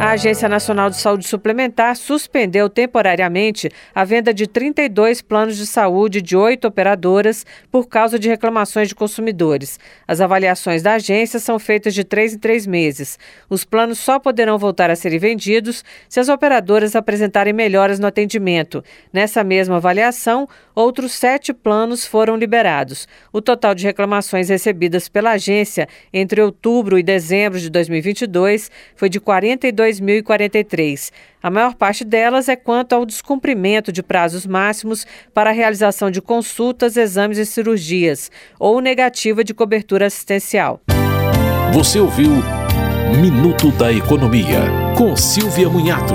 A Agência Nacional de Saúde Suplementar suspendeu temporariamente a venda de 32 planos de saúde de oito operadoras por causa de reclamações de consumidores. As avaliações da agência são feitas de três em três meses. Os planos só poderão voltar a serem vendidos se as operadoras apresentarem melhoras no atendimento. Nessa mesma avaliação, outros sete planos foram liberados. O total de reclamações recebidas pela agência entre outubro e dezembro de 2022 foi de 42 2043. A maior parte delas é quanto ao descumprimento de prazos máximos para a realização de consultas, exames e cirurgias, ou negativa de cobertura assistencial. Você ouviu Minuto da Economia, com Silvia Munhato.